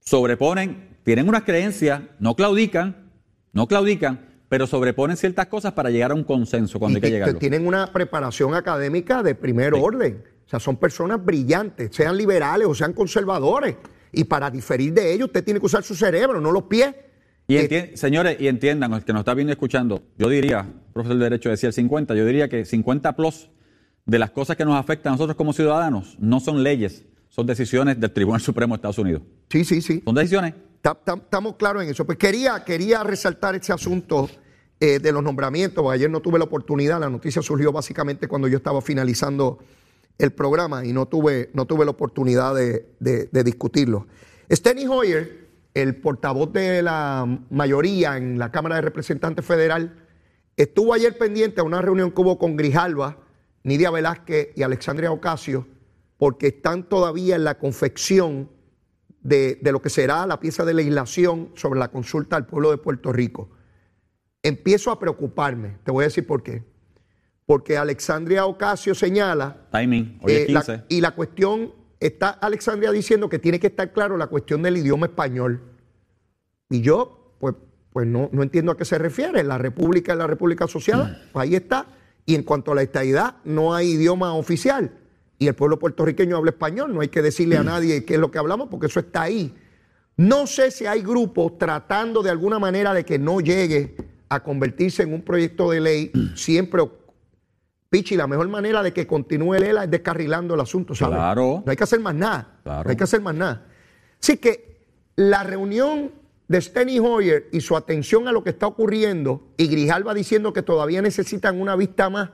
C: sobreponen, tienen unas creencias, no claudican, no claudican, pero sobreponen ciertas cosas para llegar a un consenso cuando
B: y
C: hay que llegarlo.
B: tienen una preparación académica de primer orden. O sea, son personas brillantes, sean liberales o sean conservadores. Y para diferir de ellos, usted tiene que usar su cerebro, no los pies.
C: Y
B: Eh,
C: señores, y entiendan, el que nos está viendo y escuchando, yo diría, profesor de Derecho decía el 50, yo diría que 50 plus de las cosas que nos afectan a nosotros como ciudadanos no son leyes, son decisiones del Tribunal Supremo de Estados Unidos.
B: sí, sí, sí.
C: Son decisiones.
B: Ta- ta- Estamos claros en eso. Pues quería, quería resaltar este asunto eh, de los nombramientos. Ayer no tuve la oportunidad, la noticia surgió básicamente cuando yo estaba finalizando el programa y no tuve, no tuve la oportunidad de, discutirlo. Steny Hoyer, el portavoz de la mayoría en la Cámara de Representantes Federal, estuvo ayer pendiente a una reunión que hubo con Grijalva, Nidia Velázquez y Alexandria Ocasio, porque están todavía en la confección de, de lo que será la pieza de legislación sobre la consulta al pueblo de Puerto Rico. Empiezo a preocuparme, te voy a decir por qué. Porque Alexandria Ocasio señala,
C: Timing, hoy
B: eh,
C: es
B: la-
C: 15.
B: y la cuestión, está Alexandria diciendo que tiene que estar claro la cuestión del idioma español. Y yo, pues, pues no, no entiendo a qué se refiere. La República es la República Asociada, pues ahí está. Y en cuanto a la estadidad, no hay idioma oficial. Y el pueblo puertorriqueño habla español, no hay que decirle a nadie qué es lo que hablamos, porque eso está ahí. No sé si hay grupos tratando de alguna manera de que no llegue a convertirse en un proyecto de ley, siempre Pichi, la mejor manera de que continúe el ELA es descarrilando el asunto, ¿sabes?
C: Claro.
B: No hay que hacer más nada.
C: Claro.
B: No hay que hacer más nada. Así que la reunión de Steny Hoyer y su atención a lo que está ocurriendo y Grijalva diciendo que todavía necesitan una vista más,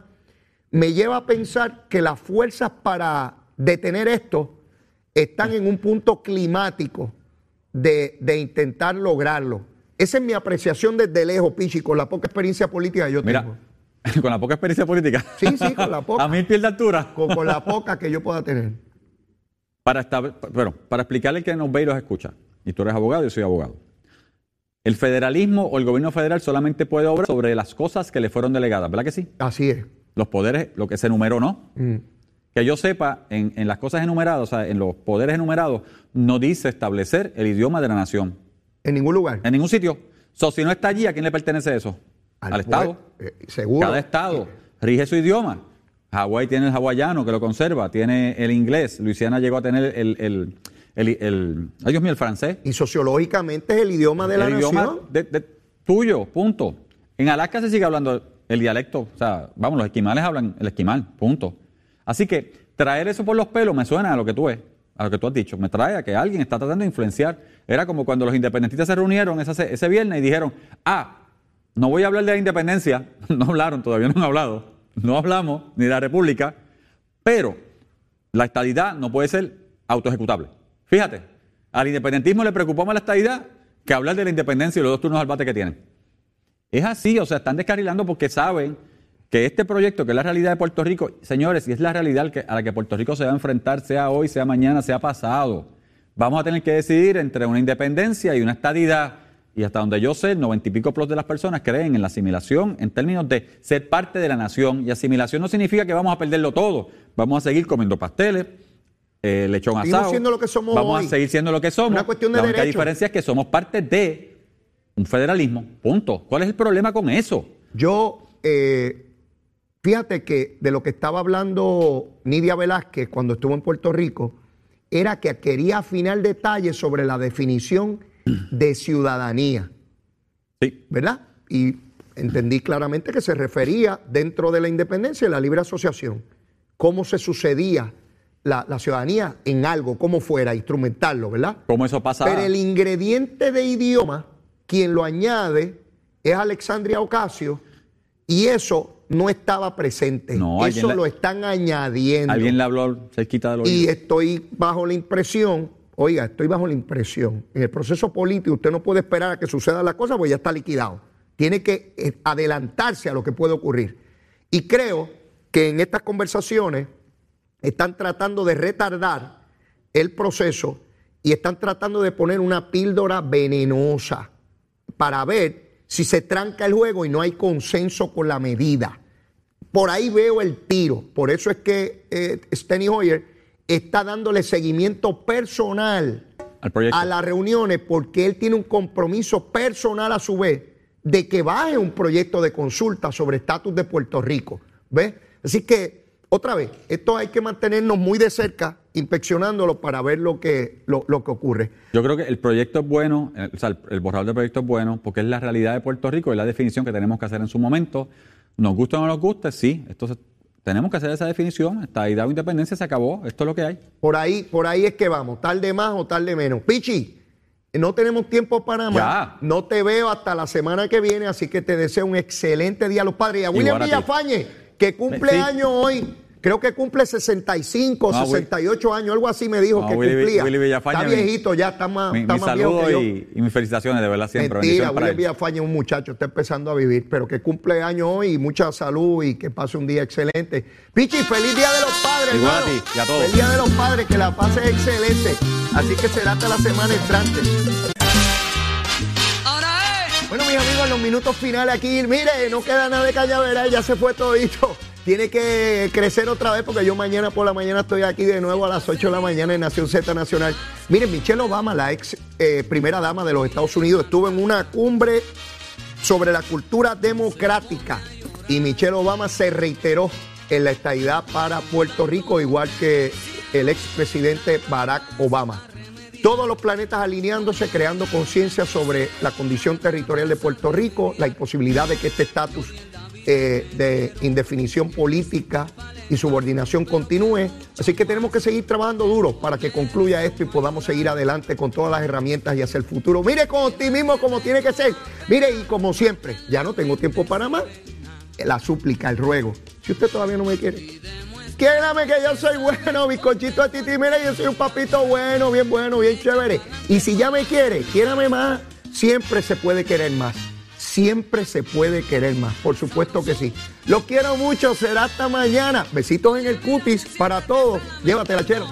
B: me lleva a pensar que las fuerzas para detener esto están en un punto climático de, de intentar lograrlo. Esa es mi apreciación desde lejos, Pichi, con la poca experiencia política que yo tengo.
C: Mira, con la poca experiencia política.
B: Sí, sí, con la poca.
C: A mil pies de altura.
B: con, con la poca que yo pueda tener.
C: Para, estab- bueno, para explicarle que nos ve y los escucha, y tú eres abogado yo soy abogado. El federalismo o el gobierno federal solamente puede obrar sobre las cosas que le fueron delegadas, ¿verdad que sí?
B: Así es.
C: Los poderes, lo que se enumeró, ¿no?
B: Mm.
C: Que yo sepa, en, en las cosas enumeradas, o sea, en los poderes enumerados, no dice establecer el idioma de la nación.
B: En ningún lugar.
C: En ningún sitio. So, si no está allí, ¿a quién le pertenece eso? Al,
B: Al
C: Estado.
B: eh, seguro.
C: Cada estado rige su idioma. Hawái tiene el hawaiano que lo conserva, tiene el inglés. Luisiana llegó a tener el, el, el, el- ay Dios mío, el francés.
B: Y sociológicamente es el idioma de la
C: el
B: nación.
C: idioma de- de- tuyo, punto. En Alaska se sigue hablando el dialecto. O sea, vamos, los esquimales hablan el esquimal, punto. Así que traer eso por los pelos me suena a lo que tú ves, a lo que tú has dicho. Me trae a que alguien está tratando de influenciar. Era como cuando los independentistas se reunieron ese, ese viernes y dijeron, ah, no voy a hablar de la independencia. No hablaron, todavía no han hablado. No hablamos ni de la república. Pero la estadidad no puede ser autoejecutable. Fíjate, al independentismo le preocupó más la estadidad que hablar de la independencia y los dos turnos al bate que tienen. Es así, o sea, están descarrilando porque saben que este proyecto, que es la realidad de Puerto Rico, señores, y es la realidad a la que Puerto Rico se va a enfrentar, sea hoy, sea mañana, sea pasado. Vamos a tener que decidir entre una independencia y una estadidad. Y hasta donde yo sé, el noventa y pico plus de las personas creen en la asimilación en términos de ser parte de la nación. Y asimilación no significa que vamos a perderlo todo. Vamos a seguir comiendo pasteles, eh, lechón
B: Seguimos
C: asado.
B: siendo lo que somos
C: Vamos
B: hoy.
C: a seguir siendo lo que somos.
B: Una cuestión de
C: la única
B: derechos.
C: diferencia es que somos parte de un federalismo. Punto. ¿Cuál es el problema con eso?
B: Yo, eh, fíjate que de lo que estaba hablando Nidia Velázquez cuando estuvo en Puerto Rico, era que quería afinar detalles sobre la definición de ciudadanía,
C: Sí.
B: ¿verdad? Y entendí claramente que se refería dentro de la independencia y la libre asociación, cómo se sucedía la, la ciudadanía en algo, cómo fuera, instrumentarlo, ¿verdad?
C: ¿Cómo eso pasa?
B: Pero el ingrediente de idioma, quien lo añade es Alexandria Ocasio, y eso no estaba presente.
C: No,
B: eso lo están añadiendo.
C: Alguien le habló cerquita del
B: y
C: oído.
B: estoy bajo la impresión, oiga, estoy bajo la impresión. En el proceso político usted no puede esperar a que suceda la cosa porque ya está liquidado. Tiene que eh, adelantarse a lo que puede ocurrir. Y creo que en estas conversaciones están tratando de retardar el proceso y están tratando de poner una píldora venenosa para ver si se tranca el juego y no hay consenso con la medida. Por ahí veo el tiro. Por eso es que eh, Steny Hoyer está dándole seguimiento personal
C: Al proyecto.
B: a las reuniones porque él tiene un compromiso personal a su vez de que baje un proyecto de consulta sobre estatus de Puerto Rico. ¿Ves? Así que, otra vez, esto hay que mantenernos muy de cerca, inspeccionándolo para ver lo que, lo, lo que ocurre.
C: Yo creo que el proyecto es bueno, eh, o sea, el, el borrador del proyecto es bueno porque es la realidad de Puerto Rico, es la definición que tenemos que hacer en su momento. Nos gusta o no nos gusta, sí. Entonces, tenemos que hacer esa definición. Estadidad o independencia se acabó. Esto es lo que hay.
B: Por ahí, por ahí es que vamos, tarde más o tarde menos. Pichi, no tenemos tiempo para más.
C: Ya.
B: No te veo hasta la semana que viene, así que te deseo un excelente día a los padres. Y a William. Villafañe, que cumple
C: Sí.
B: años hoy. Creo que cumple 65,
C: No, Will-
B: 68 años, algo así me dijo
C: No,
B: que
C: Willy-
B: cumplía.
C: Willy
B: está viejito, ya está más,
C: Mi,
B: está
C: mi
B: más viejo
C: saludo
B: que yo.
C: y, y mis felicitaciones, de verdad, siempre.
B: Mentira,
C: él.
B: Villafañe es un muchacho, está empezando a vivir, pero que cumple años hoy y mucha salud y que pase un día excelente. Pichi, feliz día de los padres,
C: Igual a
B: hermano.
C: ti y a todos.
B: Feliz día de los padres, que la pases excelente. Así que será hasta la semana entrante. Bueno, mis amigos, en los minutos finales aquí, mire, no queda nada de cañavera, ya se fue todito. Tiene que crecer otra vez porque yo mañana por la mañana estoy aquí de nuevo a las 8 de la mañana en Nación Z Nacional. Miren, Michelle Obama, la ex eh, primera dama de los Estados Unidos, estuvo en una cumbre sobre la cultura democrática y Michelle Obama se reiteró en la estadidad para Puerto Rico, igual que el expresidente Barack Obama. Todos los planetas alineándose, creando conciencia sobre la condición territorial de Puerto Rico, la imposibilidad de que este estatus eh, de indefinición política y subordinación continúe. Así que tenemos que seguir trabajando duro para que concluya esto y podamos seguir adelante con todas las herramientas y hacia el futuro. Mire con optimismo como tiene que ser. Mire, y como siempre, ya no tengo tiempo para más. La súplica, el ruego. Si usted todavía no me quiere, Quiérame que yo soy bueno, bizcochito de titi. Mira, yo soy un papito bueno, bien bueno, bien chévere. Y si ya me quiere, quiérame más. Siempre se puede querer más. Siempre se puede querer más. Por supuesto que sí. Los quiero mucho. Será hasta mañana. Besitos en el cutis para todos. Llévatela, chero.